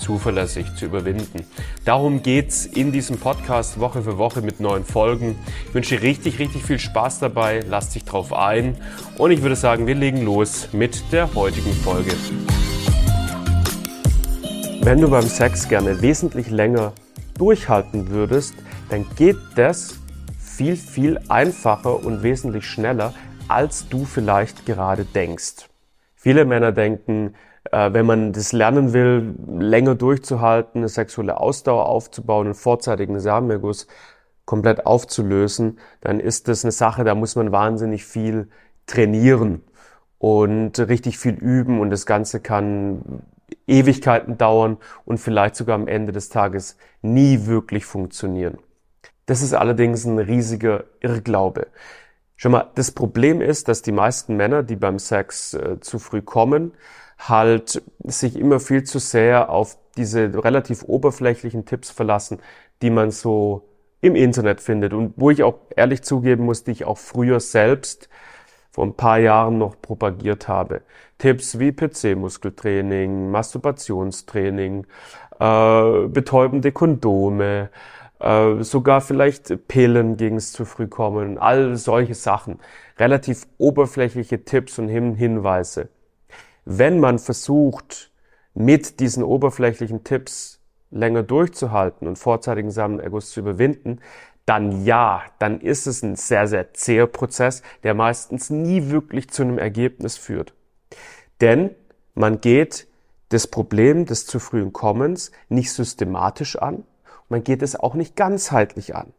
zuverlässig zu überwinden. Darum geht's in diesem Podcast Woche für Woche mit neuen Folgen. Ich wünsche dir richtig, richtig viel Spaß dabei. Lass dich drauf ein. Und ich würde sagen, wir legen los mit der heutigen Folge. Wenn du beim Sex gerne wesentlich länger durchhalten würdest, dann geht das viel, viel einfacher und wesentlich schneller, als du vielleicht gerade denkst. Viele Männer denken, wenn man das lernen will, länger durchzuhalten, eine sexuelle Ausdauer aufzubauen, einen vorzeitigen Samenerguss komplett aufzulösen, dann ist das eine Sache, da muss man wahnsinnig viel trainieren und richtig viel üben und das Ganze kann Ewigkeiten dauern und vielleicht sogar am Ende des Tages nie wirklich funktionieren. Das ist allerdings ein riesiger Irrglaube. Schon mal, das Problem ist, dass die meisten Männer, die beim Sex äh, zu früh kommen, halt sich immer viel zu sehr auf diese relativ oberflächlichen Tipps verlassen, die man so im Internet findet und wo ich auch ehrlich zugeben muss, die ich auch früher selbst vor ein paar Jahren noch propagiert habe. Tipps wie PC-Muskeltraining, Masturbationstraining, äh, betäubende Kondome, äh, sogar vielleicht Pillen gegen es zu früh kommen, all solche Sachen. Relativ oberflächliche Tipps und Hin Hinweise wenn man versucht, mit diesen oberflächlichen Tipps länger durchzuhalten und vorzeitigen Samenerguss zu überwinden, dann ja, dann ist es ein sehr, sehr zäher Prozess, der meistens nie wirklich zu einem Ergebnis führt. Denn man geht das Problem des zu frühen Kommens nicht systematisch an, man geht es auch nicht ganzheitlich an.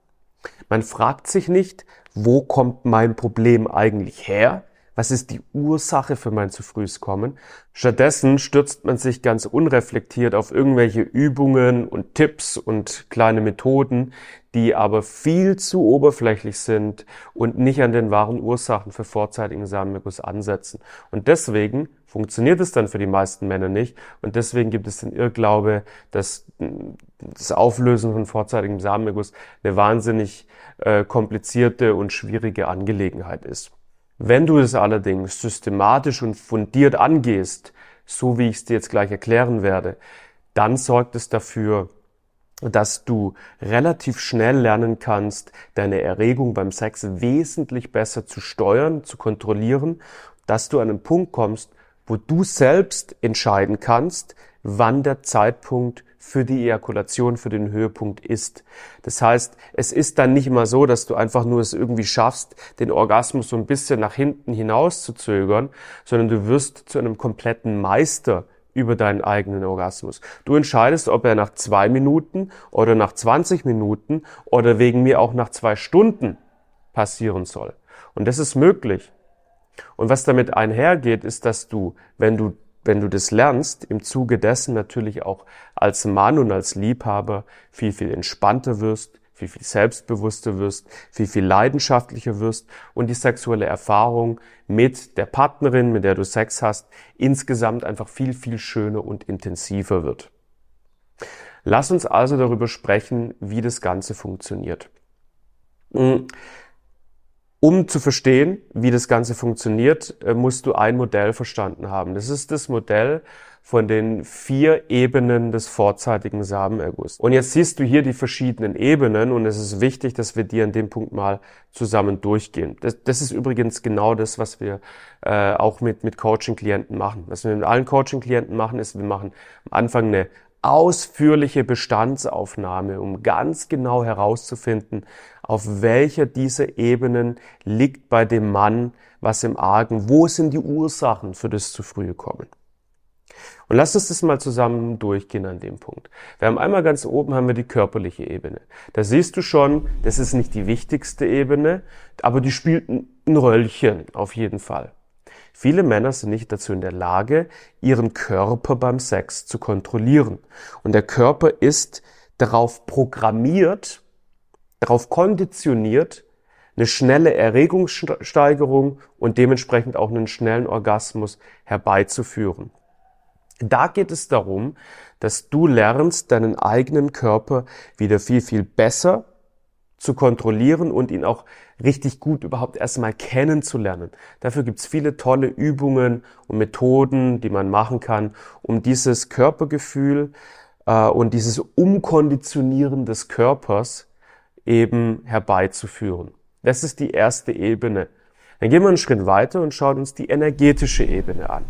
Man fragt sich nicht, wo kommt mein Problem eigentlich her, was ist die Ursache für mein zu frühes Kommen? Stattdessen stürzt man sich ganz unreflektiert auf irgendwelche Übungen und Tipps und kleine Methoden, die aber viel zu oberflächlich sind und nicht an den wahren Ursachen für vorzeitigen Samenerguss ansetzen. Und deswegen funktioniert es dann für die meisten Männer nicht. Und deswegen gibt es den Irrglaube, dass das Auflösen von vorzeitigem Samenerguss eine wahnsinnig äh, komplizierte und schwierige Angelegenheit ist. Wenn du es allerdings systematisch und fundiert angehst, so wie ich es dir jetzt gleich erklären werde, dann sorgt es dafür, dass du relativ schnell lernen kannst, deine Erregung beim Sex wesentlich besser zu steuern, zu kontrollieren, dass du an einen Punkt kommst, wo du selbst entscheiden kannst, wann der Zeitpunkt für die Ejakulation, für den Höhepunkt ist. Das heißt, es ist dann nicht immer so, dass du einfach nur es irgendwie schaffst, den Orgasmus so ein bisschen nach hinten hinaus zu zögern, sondern du wirst zu einem kompletten Meister über deinen eigenen Orgasmus. Du entscheidest, ob er nach zwei Minuten oder nach 20 Minuten oder wegen mir auch nach zwei Stunden passieren soll. Und das ist möglich. Und was damit einhergeht, ist, dass du, wenn du wenn du das lernst, im Zuge dessen natürlich auch als Mann und als Liebhaber viel, viel entspannter wirst, viel, viel selbstbewusster wirst, viel, viel leidenschaftlicher wirst und die sexuelle Erfahrung mit der Partnerin, mit der du Sex hast, insgesamt einfach viel, viel schöner und intensiver wird. Lass uns also darüber sprechen, wie das Ganze funktioniert. Um zu verstehen, wie das Ganze funktioniert, äh, musst du ein Modell verstanden haben. Das ist das Modell von den vier Ebenen des vorzeitigen Samenerguss. Und jetzt siehst du hier die verschiedenen Ebenen und es ist wichtig, dass wir die an dem Punkt mal zusammen durchgehen. Das, das ist übrigens genau das, was wir äh, auch mit, mit Coaching-Klienten machen. Was wir mit allen Coaching-Klienten machen, ist, wir machen am Anfang eine ausführliche Bestandsaufnahme, um ganz genau herauszufinden, auf welcher dieser Ebenen liegt bei dem Mann was im Argen, wo sind die Ursachen für das zu frühe Kommen. Und lass uns das mal zusammen durchgehen an dem Punkt. Wir haben einmal ganz oben haben wir die körperliche Ebene. Da siehst du schon, das ist nicht die wichtigste Ebene, aber die spielt ein Röllchen auf jeden Fall. Viele Männer sind nicht dazu in der Lage, ihren Körper beim Sex zu kontrollieren. Und der Körper ist darauf programmiert, darauf konditioniert, eine schnelle Erregungssteigerung und dementsprechend auch einen schnellen Orgasmus herbeizuführen. Da geht es darum, dass du lernst, deinen eigenen Körper wieder viel, viel besser zu kontrollieren und ihn auch richtig gut überhaupt erstmal kennenzulernen. Dafür gibt's viele tolle Übungen und Methoden, die man machen kann, um dieses Körpergefühl äh, und dieses Umkonditionieren des Körpers eben herbeizuführen. Das ist die erste Ebene. Dann gehen wir einen Schritt weiter und schauen uns die energetische Ebene an.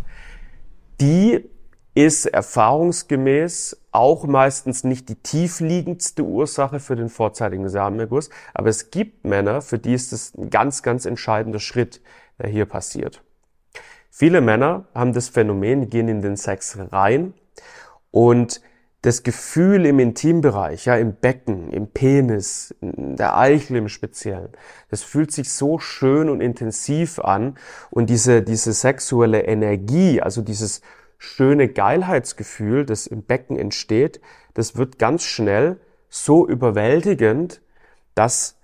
Die ist erfahrungsgemäß auch meistens nicht die tiefliegendste Ursache für den vorzeitigen Samenerguss, aber es gibt Männer, für die ist es ein ganz, ganz entscheidender Schritt, der hier passiert. Viele Männer haben das Phänomen, gehen in den Sex rein und das Gefühl im Intimbereich, ja, im Becken, im Penis, in der Eichel im Speziellen, das fühlt sich so schön und intensiv an und diese, diese sexuelle Energie, also dieses schöne Geilheitsgefühl, das im Becken entsteht, das wird ganz schnell so überwältigend, dass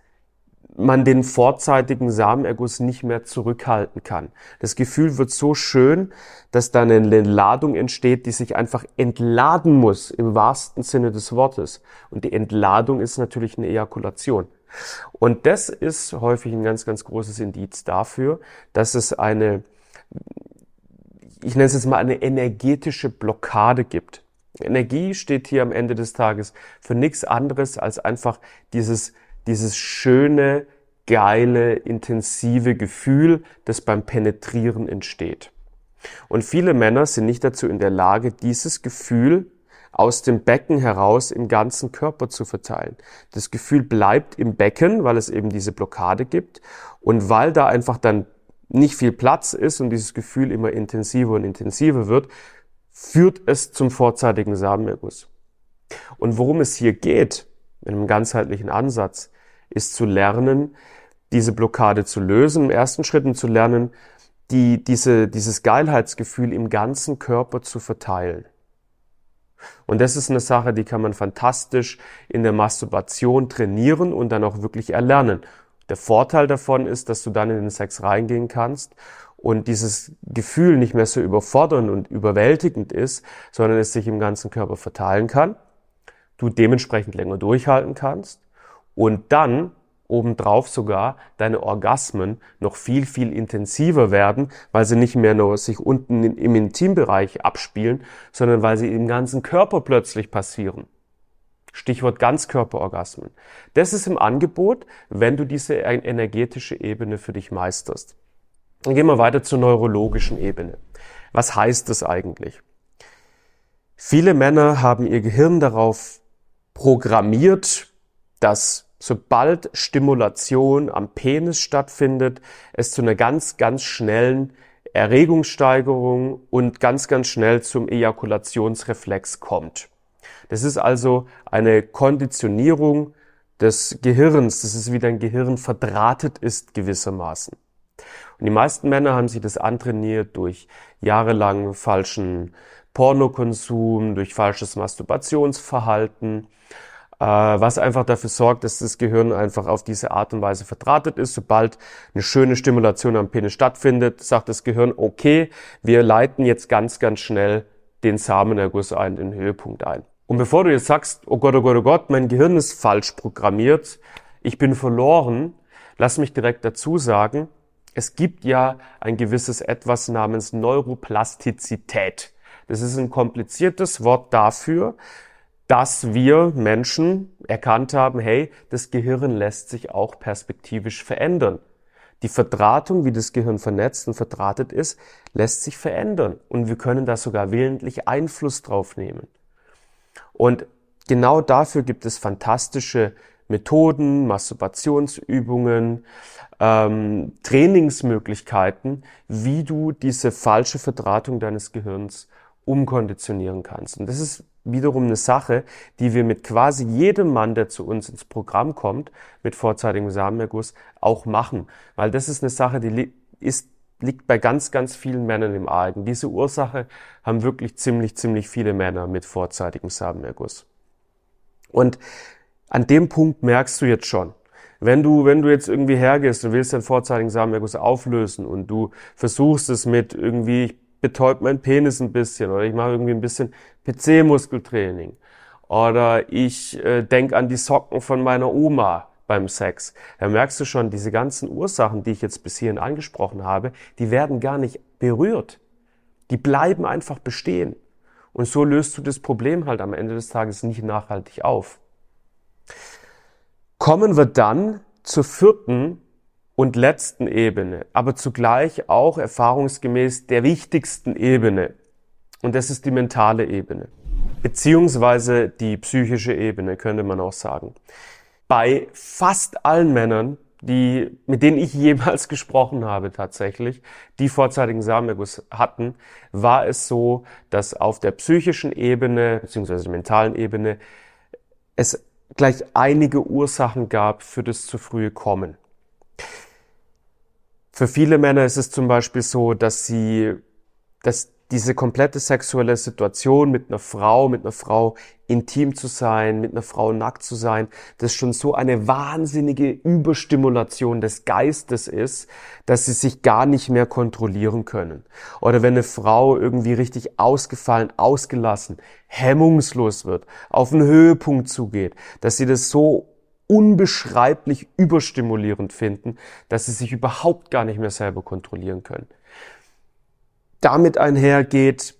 man den vorzeitigen Samenerguss nicht mehr zurückhalten kann. Das Gefühl wird so schön, dass dann eine Ladung entsteht, die sich einfach entladen muss, im wahrsten Sinne des Wortes. Und die Entladung ist natürlich eine Ejakulation. Und das ist häufig ein ganz, ganz großes Indiz dafür, dass es eine ich nenne es jetzt mal eine energetische Blockade gibt. Energie steht hier am Ende des Tages für nichts anderes als einfach dieses, dieses schöne, geile, intensive Gefühl, das beim Penetrieren entsteht. Und viele Männer sind nicht dazu in der Lage, dieses Gefühl aus dem Becken heraus im ganzen Körper zu verteilen. Das Gefühl bleibt im Becken, weil es eben diese Blockade gibt und weil da einfach dann nicht viel Platz ist und dieses Gefühl immer intensiver und intensiver wird, führt es zum vorzeitigen Samenerguss. Und worum es hier geht, in einem ganzheitlichen Ansatz, ist zu lernen, diese Blockade zu lösen, im ersten Schritt und zu lernen, die, diese, dieses Geilheitsgefühl im ganzen Körper zu verteilen. Und das ist eine Sache, die kann man fantastisch in der Masturbation trainieren und dann auch wirklich erlernen. Der Vorteil davon ist, dass du dann in den Sex reingehen kannst und dieses Gefühl nicht mehr so überfordernd und überwältigend ist, sondern es sich im ganzen Körper verteilen kann, du dementsprechend länger durchhalten kannst und dann obendrauf sogar deine Orgasmen noch viel, viel intensiver werden, weil sie nicht mehr nur sich unten im Intimbereich abspielen, sondern weil sie im ganzen Körper plötzlich passieren. Stichwort Ganzkörperorgasmen. Das ist im Angebot, wenn du diese energetische Ebene für dich meisterst. Dann gehen wir weiter zur neurologischen Ebene. Was heißt das eigentlich? Viele Männer haben ihr Gehirn darauf programmiert, dass sobald Stimulation am Penis stattfindet, es zu einer ganz, ganz schnellen Erregungssteigerung und ganz, ganz schnell zum Ejakulationsreflex kommt. Das ist also eine Konditionierung des Gehirns. Das ist wie dein Gehirn verdrahtet ist gewissermaßen. Und die meisten Männer haben sich das antrainiert durch jahrelang falschen Pornokonsum, durch falsches Masturbationsverhalten, äh, was einfach dafür sorgt, dass das Gehirn einfach auf diese Art und Weise verdrahtet ist. Sobald eine schöne Stimulation am Penis stattfindet, sagt das Gehirn, okay, wir leiten jetzt ganz, ganz schnell den Samenerguss ein, den Höhepunkt ein. Und bevor du jetzt sagst, oh Gott, oh Gott, oh Gott, mein Gehirn ist falsch programmiert, ich bin verloren, lass mich direkt dazu sagen, es gibt ja ein gewisses etwas namens Neuroplastizität. Das ist ein kompliziertes Wort dafür, dass wir Menschen erkannt haben, hey, das Gehirn lässt sich auch perspektivisch verändern. Die Verdrahtung, wie das Gehirn vernetzt und verdrahtet ist, lässt sich verändern. Und wir können da sogar willentlich Einfluss drauf nehmen. Und genau dafür gibt es fantastische Methoden, Masturbationsübungen, ähm, Trainingsmöglichkeiten, wie du diese falsche Verdrahtung deines Gehirns umkonditionieren kannst. Und das ist wiederum eine Sache, die wir mit quasi jedem Mann, der zu uns ins Programm kommt, mit vorzeitigem Samenerguss, auch machen. Weil das ist eine Sache, die ist liegt bei ganz, ganz vielen Männern im Argen. Diese Ursache haben wirklich ziemlich, ziemlich viele Männer mit vorzeitigem Samenerguss. Und an dem Punkt merkst du jetzt schon, Wenn du, wenn du jetzt irgendwie hergehst und willst den vorzeitigen Samenerguss auflösen und du versuchst es mit irgendwie, ich betäub meinen Penis ein bisschen oder ich mache irgendwie ein bisschen PC-Muskeltraining oder ich äh, denk an die Socken von meiner Oma beim Sex, dann merkst du schon, diese ganzen Ursachen, die ich jetzt bis hierhin angesprochen habe, die werden gar nicht berührt. Die bleiben einfach bestehen. Und so löst du das Problem halt am Ende des Tages nicht nachhaltig auf. Kommen wir dann zur vierten und letzten Ebene, aber zugleich auch erfahrungsgemäß der wichtigsten Ebene. Und das ist die mentale Ebene, beziehungsweise die psychische Ebene, könnte man auch sagen. Bei fast allen Männern, die, mit denen ich jemals gesprochen habe tatsächlich, die vorzeitigen Samenerguss hatten, war es so, dass auf der psychischen Ebene, beziehungsweise mentalen Ebene, es gleich einige Ursachen gab für das zu frühe Kommen. Für viele Männer ist es zum Beispiel so, dass sie, dass diese komplette sexuelle Situation mit einer Frau, mit einer Frau intim zu sein, mit einer Frau nackt zu sein, das schon so eine wahnsinnige Überstimulation des Geistes ist, dass sie sich gar nicht mehr kontrollieren können. Oder wenn eine Frau irgendwie richtig ausgefallen, ausgelassen, hemmungslos wird, auf einen Höhepunkt zugeht, dass sie das so unbeschreiblich überstimulierend finden, dass sie sich überhaupt gar nicht mehr selber kontrollieren können. Damit einhergeht,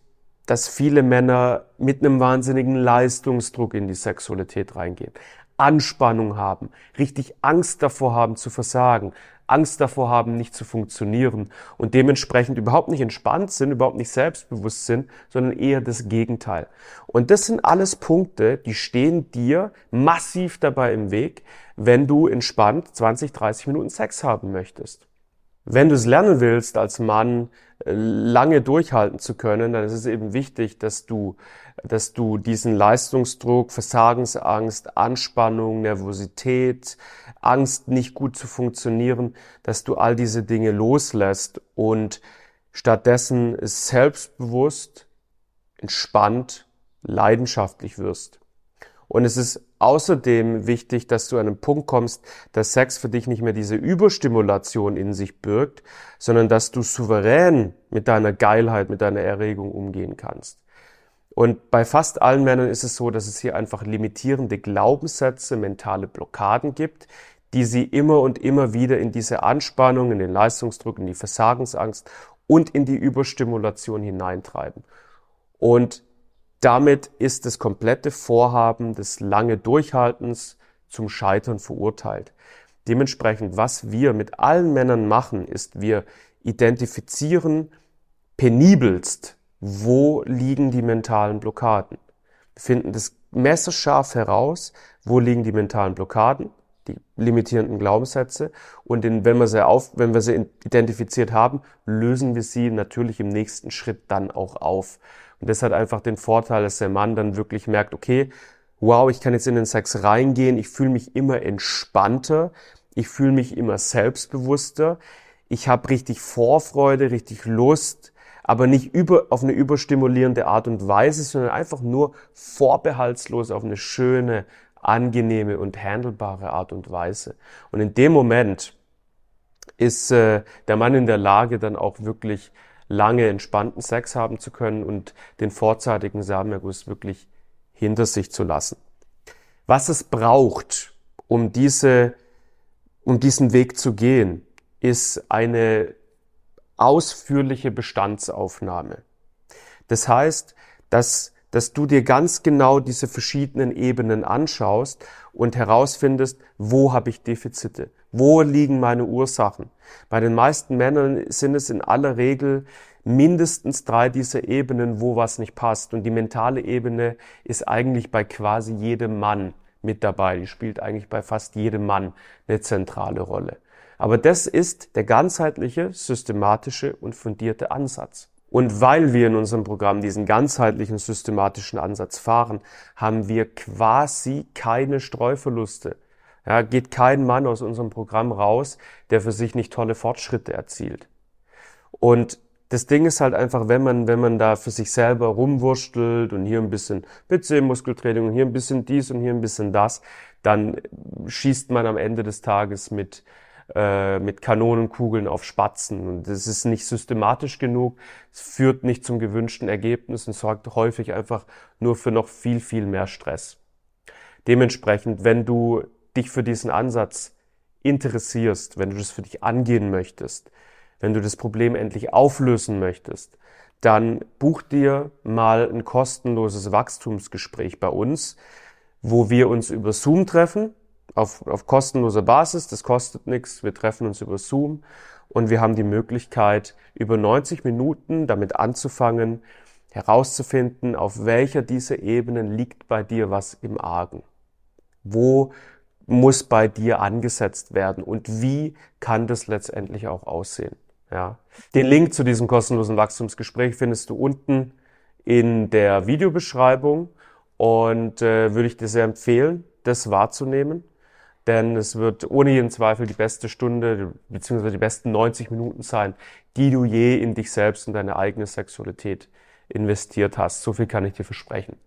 dass viele Männer mit einem wahnsinnigen Leistungsdruck in die Sexualität reingehen, Anspannung haben, richtig Angst davor haben zu versagen, Angst davor haben, nicht zu funktionieren und dementsprechend überhaupt nicht entspannt sind, überhaupt nicht selbstbewusst sind, sondern eher das Gegenteil. Und das sind alles Punkte, die stehen dir massiv dabei im Weg, wenn du entspannt 20, 30 Minuten Sex haben möchtest. Wenn du es lernen willst, als Mann äh, lange durchhalten zu können, dann ist es eben wichtig, dass du, dass du diesen Leistungsdruck, Versagensangst, Anspannung, Nervosität, Angst, nicht gut zu funktionieren, dass du all diese Dinge loslässt und stattdessen selbstbewusst, entspannt, leidenschaftlich wirst. Und es ist außerdem wichtig, dass du an einen Punkt kommst, dass Sex für dich nicht mehr diese Überstimulation in sich birgt, sondern dass du souverän mit deiner Geilheit, mit deiner Erregung umgehen kannst. Und bei fast allen Männern ist es so, dass es hier einfach limitierende Glaubenssätze, mentale Blockaden gibt, die sie immer und immer wieder in diese Anspannung, in den Leistungsdruck, in die Versagensangst und in die Überstimulation hineintreiben. Und damit ist das komplette Vorhaben des lange Durchhaltens zum Scheitern verurteilt. Dementsprechend, was wir mit allen Männern machen, ist, wir identifizieren penibelst, wo liegen die mentalen Blockaden. Wir finden das messerscharf heraus, wo liegen die mentalen Blockaden, die limitierenden Glaubenssätze. Und in, wenn, wir sie auf, wenn wir sie identifiziert haben, lösen wir sie natürlich im nächsten Schritt dann auch auf. Und das hat einfach den Vorteil, dass der Mann dann wirklich merkt, okay, wow, ich kann jetzt in den Sex reingehen, ich fühle mich immer entspannter, ich fühle mich immer selbstbewusster, ich habe richtig Vorfreude, richtig Lust, aber nicht über, auf eine überstimulierende Art und Weise, sondern einfach nur vorbehaltslos auf eine schöne, angenehme und handelbare Art und Weise. Und in dem Moment ist äh, der Mann in der Lage, dann auch wirklich lange entspannten Sex haben zu können und den vorzeitigen Samenerguss wirklich hinter sich zu lassen. Was es braucht, um diese, um diesen Weg zu gehen, ist eine ausführliche Bestandsaufnahme. Das heißt, dass, dass du dir ganz genau diese verschiedenen Ebenen anschaust und herausfindest, wo habe ich Defizite, wo liegen meine Ursachen? Bei den meisten Männern sind es in aller Regel mindestens drei dieser Ebenen, wo was nicht passt. Und die mentale Ebene ist eigentlich bei quasi jedem Mann mit dabei. Die spielt eigentlich bei fast jedem Mann eine zentrale Rolle. Aber das ist der ganzheitliche, systematische und fundierte Ansatz. Und weil wir in unserem Programm diesen ganzheitlichen, systematischen Ansatz fahren, haben wir quasi keine Streuverluste. Ja, geht kein Mann aus unserem Programm raus, der für sich nicht tolle Fortschritte erzielt. Und das Ding ist halt einfach, wenn man, wenn man da für sich selber rumwurstelt und hier ein bisschen PC-Muskeltraining und hier ein bisschen dies und hier ein bisschen das, dann schießt man am Ende des Tages mit, äh, mit Kanonenkugeln auf Spatzen. Und das ist nicht systematisch genug, es führt nicht zum gewünschten Ergebnis und sorgt häufig einfach nur für noch viel, viel mehr Stress. Dementsprechend, wenn du dich für diesen Ansatz interessierst, wenn du das für dich angehen möchtest, wenn du das Problem endlich auflösen möchtest, dann buch dir mal ein kostenloses Wachstumsgespräch bei uns, wo wir uns über Zoom treffen, auf, auf kostenloser Basis. Das kostet nichts. Wir treffen uns über Zoom und wir haben die Möglichkeit, über 90 Minuten damit anzufangen, herauszufinden, auf welcher dieser Ebenen liegt bei dir was im Argen. Wo muss bei dir angesetzt werden und wie kann das letztendlich auch aussehen? Ja. Den Link zu diesem kostenlosen Wachstumsgespräch findest du unten in der Videobeschreibung und äh, würde ich dir sehr empfehlen, das wahrzunehmen, denn es wird ohne jeden Zweifel die beste Stunde beziehungsweise die besten 90 Minuten sein, die du je in dich selbst und deine eigene Sexualität investiert hast. So viel kann ich dir versprechen.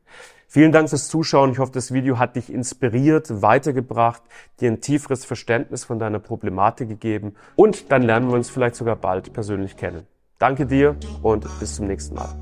Vielen Dank fürs Zuschauen. Ich hoffe, das Video hat dich inspiriert, weitergebracht, dir ein tieferes Verständnis von deiner Problematik gegeben und dann lernen wir uns vielleicht sogar bald persönlich kennen. Danke dir und bis zum nächsten Mal.